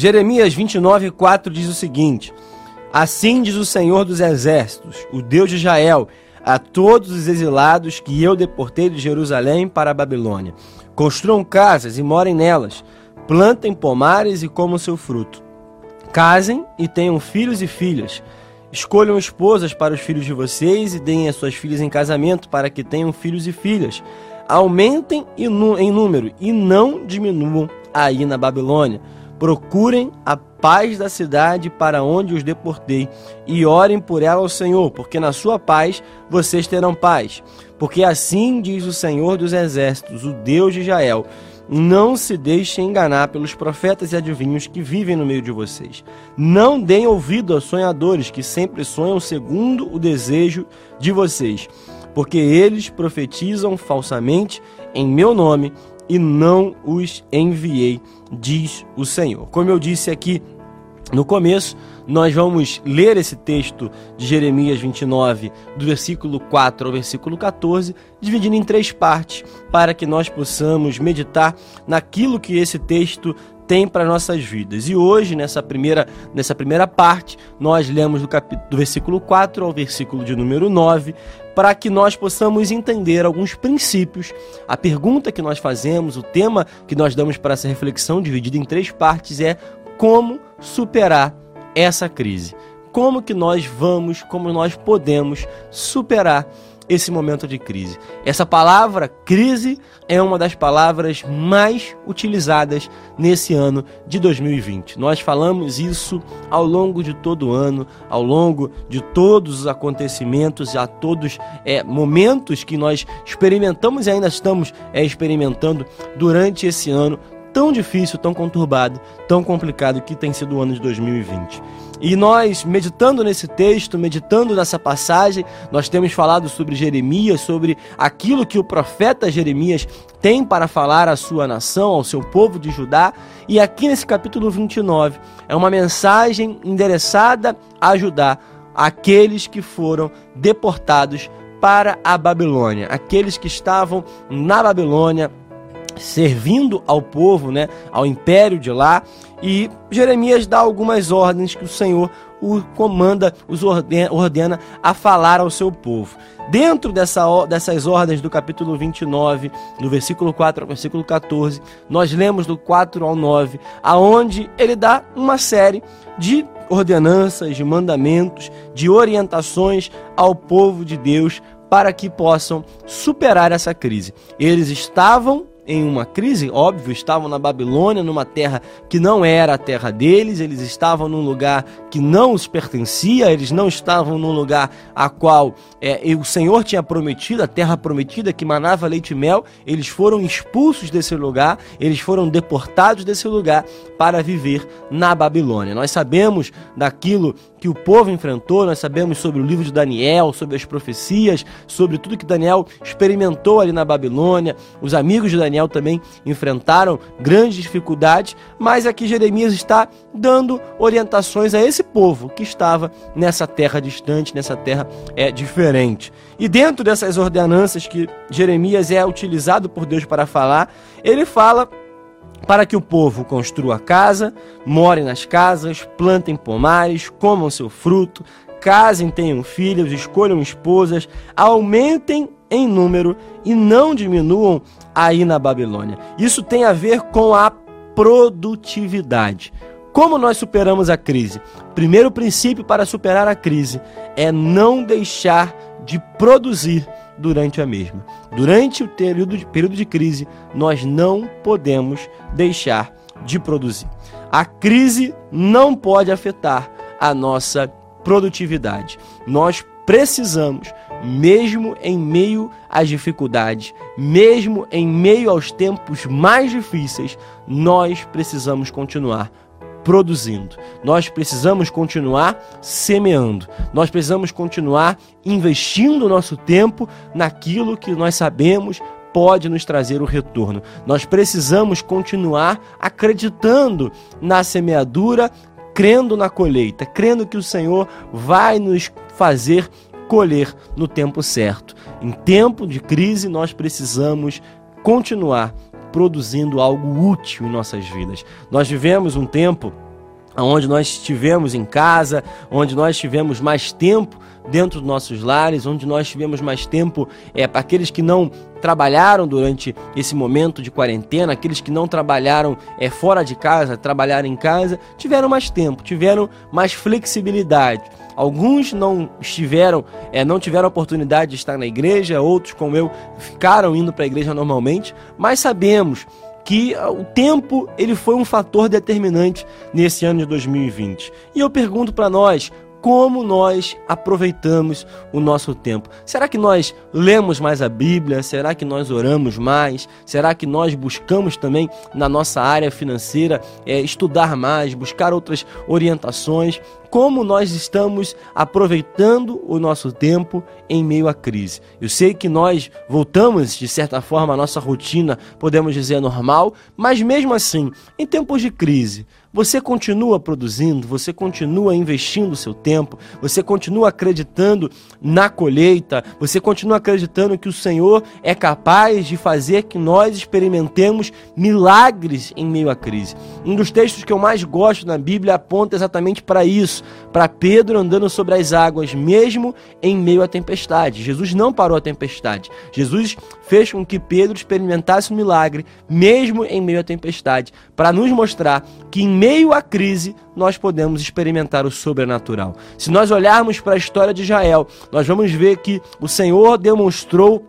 Jeremias 29, 4 diz o seguinte: Assim diz o Senhor dos Exércitos, o Deus de Israel, a todos os exilados que eu deportei de Jerusalém para a Babilônia. Construam casas e morem nelas, plantem pomares e comam seu fruto. Casem e tenham filhos e filhas. Escolham esposas para os filhos de vocês e deem as suas filhas em casamento para que tenham filhos e filhas. Aumentem em número e não diminuam aí na Babilônia. Procurem a paz da cidade para onde os deportei e orem por ela ao Senhor, porque na sua paz vocês terão paz. Porque assim diz o Senhor dos Exércitos, o Deus de Israel: não se deixem enganar pelos profetas e adivinhos que vivem no meio de vocês. Não deem ouvido aos sonhadores que sempre sonham segundo o desejo de vocês, porque eles profetizam falsamente em meu nome e não os enviei, diz o Senhor. Como eu disse aqui no começo, nós vamos ler esse texto de Jeremias 29, do versículo 4 ao versículo 14, dividindo em três partes, para que nós possamos meditar naquilo que esse texto tem para nossas vidas. E hoje, nessa primeira, nessa primeira parte, nós lemos do, capítulo, do versículo 4 ao versículo de número 9, para que nós possamos entender alguns princípios. A pergunta que nós fazemos, o tema que nós damos para essa reflexão, dividida em três partes, é como superar essa crise. Como que nós vamos, como nós podemos superar esse momento de crise. Essa palavra crise é uma das palavras mais utilizadas nesse ano de 2020. Nós falamos isso ao longo de todo o ano, ao longo de todos os acontecimentos, a todos é, momentos que nós experimentamos e ainda estamos é, experimentando durante esse ano tão difícil, tão conturbado, tão complicado que tem sido o ano de 2020. E nós, meditando nesse texto, meditando nessa passagem, nós temos falado sobre Jeremias, sobre aquilo que o profeta Jeremias tem para falar à sua nação, ao seu povo de Judá. E aqui nesse capítulo 29 é uma mensagem endereçada a ajudar aqueles que foram deportados para a Babilônia, aqueles que estavam na Babilônia servindo ao povo, né, ao império de lá, e Jeremias dá algumas ordens que o Senhor o comanda, os ordena, ordena a falar ao seu povo. Dentro dessa, dessas ordens do capítulo 29, do versículo 4 ao versículo 14, nós lemos do 4 ao 9, aonde ele dá uma série de ordenanças, de mandamentos, de orientações ao povo de Deus para que possam superar essa crise. Eles estavam em uma crise, óbvio, estavam na Babilônia, numa terra que não era a terra deles, eles estavam num lugar que não os pertencia, eles não estavam num lugar a qual é, o Senhor tinha prometido, a terra prometida que manava leite e mel, eles foram expulsos desse lugar, eles foram deportados desse lugar para viver na Babilônia. Nós sabemos daquilo que o povo enfrentou, nós sabemos sobre o livro de Daniel, sobre as profecias, sobre tudo que Daniel experimentou ali na Babilônia, os amigos de Daniel Daniel também enfrentaram grandes dificuldades, mas aqui Jeremias está dando orientações a esse povo que estava nessa terra distante, nessa terra é diferente. E dentro dessas ordenanças que Jeremias é utilizado por Deus para falar, ele fala para que o povo construa casa, more nas casas, plantem pomares, comam seu fruto, casem, tenham filhos, escolham esposas, aumentem em número e não diminuam aí na Babilônia. Isso tem a ver com a produtividade. Como nós superamos a crise? Primeiro princípio para superar a crise é não deixar de produzir durante a mesma. Durante o período de, período de crise, nós não podemos deixar de produzir. A crise não pode afetar a nossa produtividade. Nós precisamos mesmo em meio às dificuldades, mesmo em meio aos tempos mais difíceis, nós precisamos continuar produzindo. Nós precisamos continuar semeando. Nós precisamos continuar investindo o nosso tempo naquilo que nós sabemos pode nos trazer o retorno. Nós precisamos continuar acreditando na semeadura, crendo na colheita, crendo que o Senhor vai nos fazer colher no tempo certo. Em tempo de crise, nós precisamos continuar produzindo algo útil em nossas vidas. Nós vivemos um tempo onde nós estivemos em casa, onde nós tivemos mais tempo dentro dos nossos lares, onde nós tivemos mais tempo é, para aqueles que não trabalharam durante esse momento de quarentena, aqueles que não trabalharam é, fora de casa, trabalharam em casa, tiveram mais tempo, tiveram mais flexibilidade. Alguns não estiveram, é, não tiveram oportunidade de estar na igreja, outros, como eu, ficaram indo para a igreja normalmente, mas sabemos que ah, o tempo ele foi um fator determinante nesse ano de 2020. E eu pergunto para nós, como nós aproveitamos o nosso tempo. Será que nós lemos mais a Bíblia? Será que nós oramos mais? Será que nós buscamos também na nossa área financeira é, estudar mais, buscar outras orientações? Como nós estamos aproveitando o nosso tempo em meio à crise? Eu sei que nós voltamos, de certa forma, à nossa rotina, podemos dizer normal, mas mesmo assim, em tempos de crise, você continua produzindo, você continua investindo o seu tempo, você continua acreditando na colheita, você continua acreditando que o Senhor é capaz de fazer que nós experimentemos milagres em meio à crise. Um dos textos que eu mais gosto na Bíblia aponta exatamente para isso, para Pedro andando sobre as águas, mesmo em meio à tempestade. Jesus não parou a tempestade. Jesus fez com que Pedro experimentasse um milagre, mesmo em meio à tempestade, para nos mostrar que em meio à crise, nós podemos experimentar o sobrenatural. Se nós olharmos para a história de Israel, nós vamos ver que o Senhor demonstrou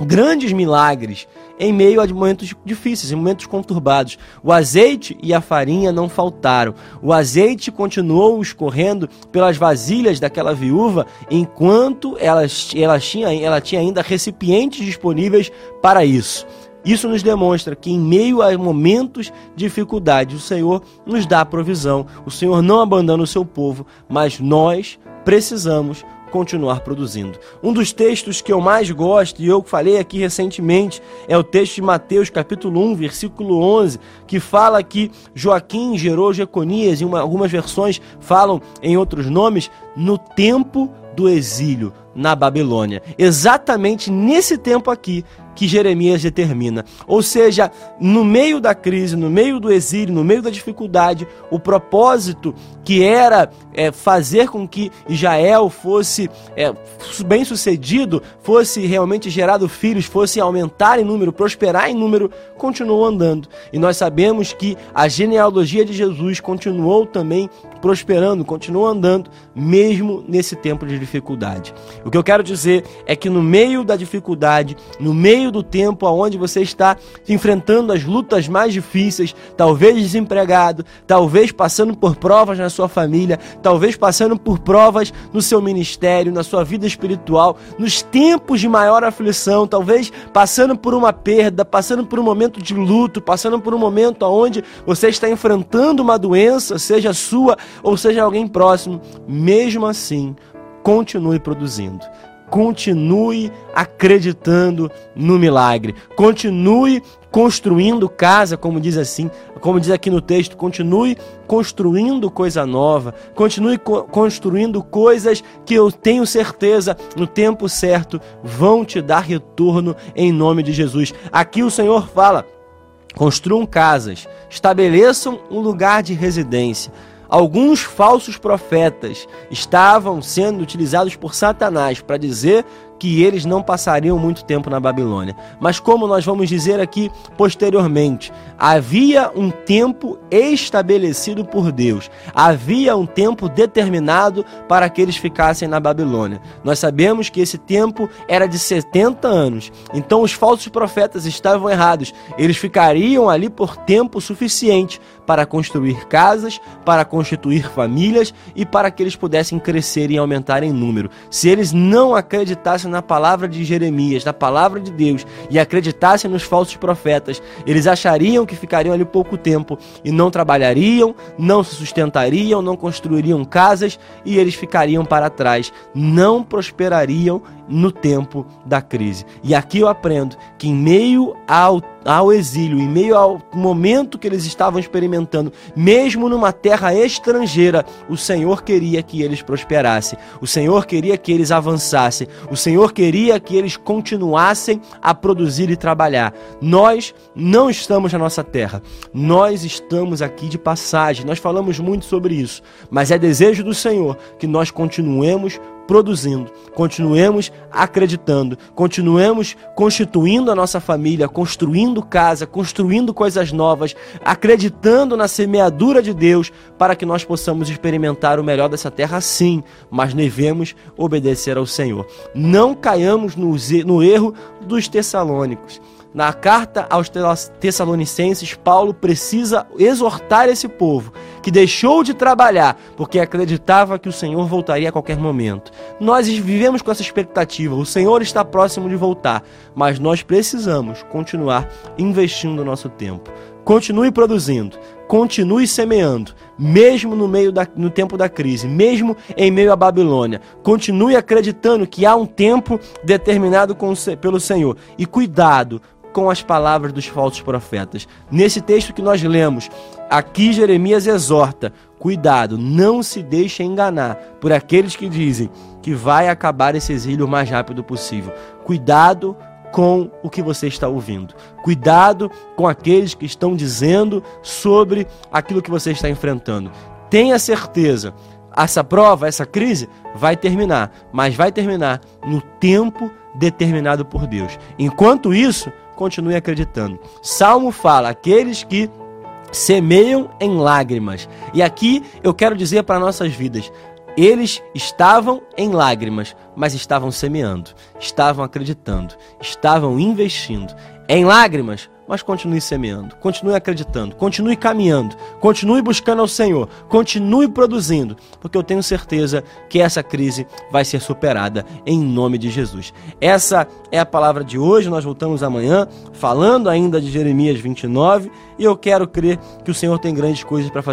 grandes milagres em meio a momentos difíceis, em momentos conturbados. O azeite e a farinha não faltaram. O azeite continuou escorrendo pelas vasilhas daquela viúva enquanto ela, ela, tinha, ela tinha ainda recipientes disponíveis para isso. Isso nos demonstra que em meio a momentos de dificuldade, o Senhor nos dá provisão, o Senhor não abandona o seu povo, mas nós precisamos continuar produzindo. Um dos textos que eu mais gosto, e eu falei aqui recentemente, é o texto de Mateus, capítulo 1, versículo 11, que fala que Joaquim gerou Jeconias, e uma, algumas versões falam em outros nomes, no tempo do exílio na Babilônia. Exatamente nesse tempo aqui que Jeremias determina. Ou seja, no meio da crise, no meio do exílio, no meio da dificuldade, o propósito que era é, fazer com que Israel fosse é, bem sucedido, fosse realmente gerado filhos, fosse aumentar em número, prosperar em número, continuou andando. E nós sabemos que a genealogia de Jesus continuou também prosperando, continuou andando, mesmo nesse tempo de dificuldade. O que eu quero dizer é que no meio da dificuldade, no meio do tempo onde você está enfrentando as lutas mais difíceis, talvez desempregado, talvez passando por provas na sua família, talvez passando por provas no seu ministério, na sua vida espiritual, nos tempos de maior aflição, talvez passando por uma perda, passando por um momento de luto, passando por um momento onde você está enfrentando uma doença, seja sua ou seja alguém próximo, mesmo assim, continue produzindo. Continue acreditando no milagre. Continue construindo casa, como diz assim, como diz aqui no texto, continue construindo coisa nova, continue co construindo coisas que eu tenho certeza no tempo certo vão te dar retorno em nome de Jesus. Aqui o Senhor fala: construam casas, estabeleçam um lugar de residência Alguns falsos profetas estavam sendo utilizados por Satanás para dizer que eles não passariam muito tempo na Babilônia. Mas como nós vamos dizer aqui posteriormente, havia um tempo estabelecido por Deus. Havia um tempo determinado para que eles ficassem na Babilônia. Nós sabemos que esse tempo era de 70 anos. Então os falsos profetas estavam errados. Eles ficariam ali por tempo suficiente para construir casas, para constituir famílias e para que eles pudessem crescer e aumentar em número. Se eles não acreditassem na palavra de Jeremias, na palavra de Deus e acreditassem nos falsos profetas, eles achariam que ficariam ali pouco tempo e não trabalhariam, não se sustentariam, não construiriam casas e eles ficariam para trás, não prosperariam no tempo da crise. E aqui eu aprendo que em meio ao ao exílio, em meio ao momento que eles estavam experimentando, mesmo numa terra estrangeira, o Senhor queria que eles prosperassem, o Senhor queria que eles avançassem, o Senhor queria que eles continuassem a produzir e trabalhar. Nós não estamos na nossa dessa terra. Nós estamos aqui de passagem, nós falamos muito sobre isso, mas é desejo do Senhor que nós continuemos produzindo, continuemos acreditando, continuemos constituindo a nossa família, construindo casa, construindo coisas novas, acreditando na semeadura de Deus para que nós possamos experimentar o melhor dessa terra sim, mas devemos obedecer ao Senhor. Não caiamos no erro dos tessalônicos. Na carta aos Tessalonicenses, Paulo precisa exortar esse povo que deixou de trabalhar porque acreditava que o Senhor voltaria a qualquer momento. Nós vivemos com essa expectativa, o Senhor está próximo de voltar, mas nós precisamos continuar investindo o nosso tempo. Continue produzindo, continue semeando, mesmo no meio da, no tempo da crise, mesmo em meio à Babilônia. Continue acreditando que há um tempo determinado com, pelo Senhor. E cuidado com as palavras dos falsos profetas. Nesse texto que nós lemos, aqui Jeremias exorta: cuidado, não se deixe enganar por aqueles que dizem que vai acabar esse exílio o mais rápido possível. Cuidado com o que você está ouvindo. Cuidado com aqueles que estão dizendo sobre aquilo que você está enfrentando. Tenha certeza, essa prova, essa crise vai terminar, mas vai terminar no tempo determinado por Deus. Enquanto isso, continue acreditando. Salmo fala: aqueles que semeiam em lágrimas. E aqui eu quero dizer para nossas vidas: eles estavam em lágrimas, mas estavam semeando, estavam acreditando, estavam investindo. Em lágrimas, mas continue semeando, continue acreditando, continue caminhando, continue buscando ao Senhor, continue produzindo, porque eu tenho certeza que essa crise vai ser superada em nome de Jesus. Essa é a palavra de hoje, nós voltamos amanhã falando ainda de Jeremias 29 e eu quero crer que o Senhor tem grandes coisas para fazer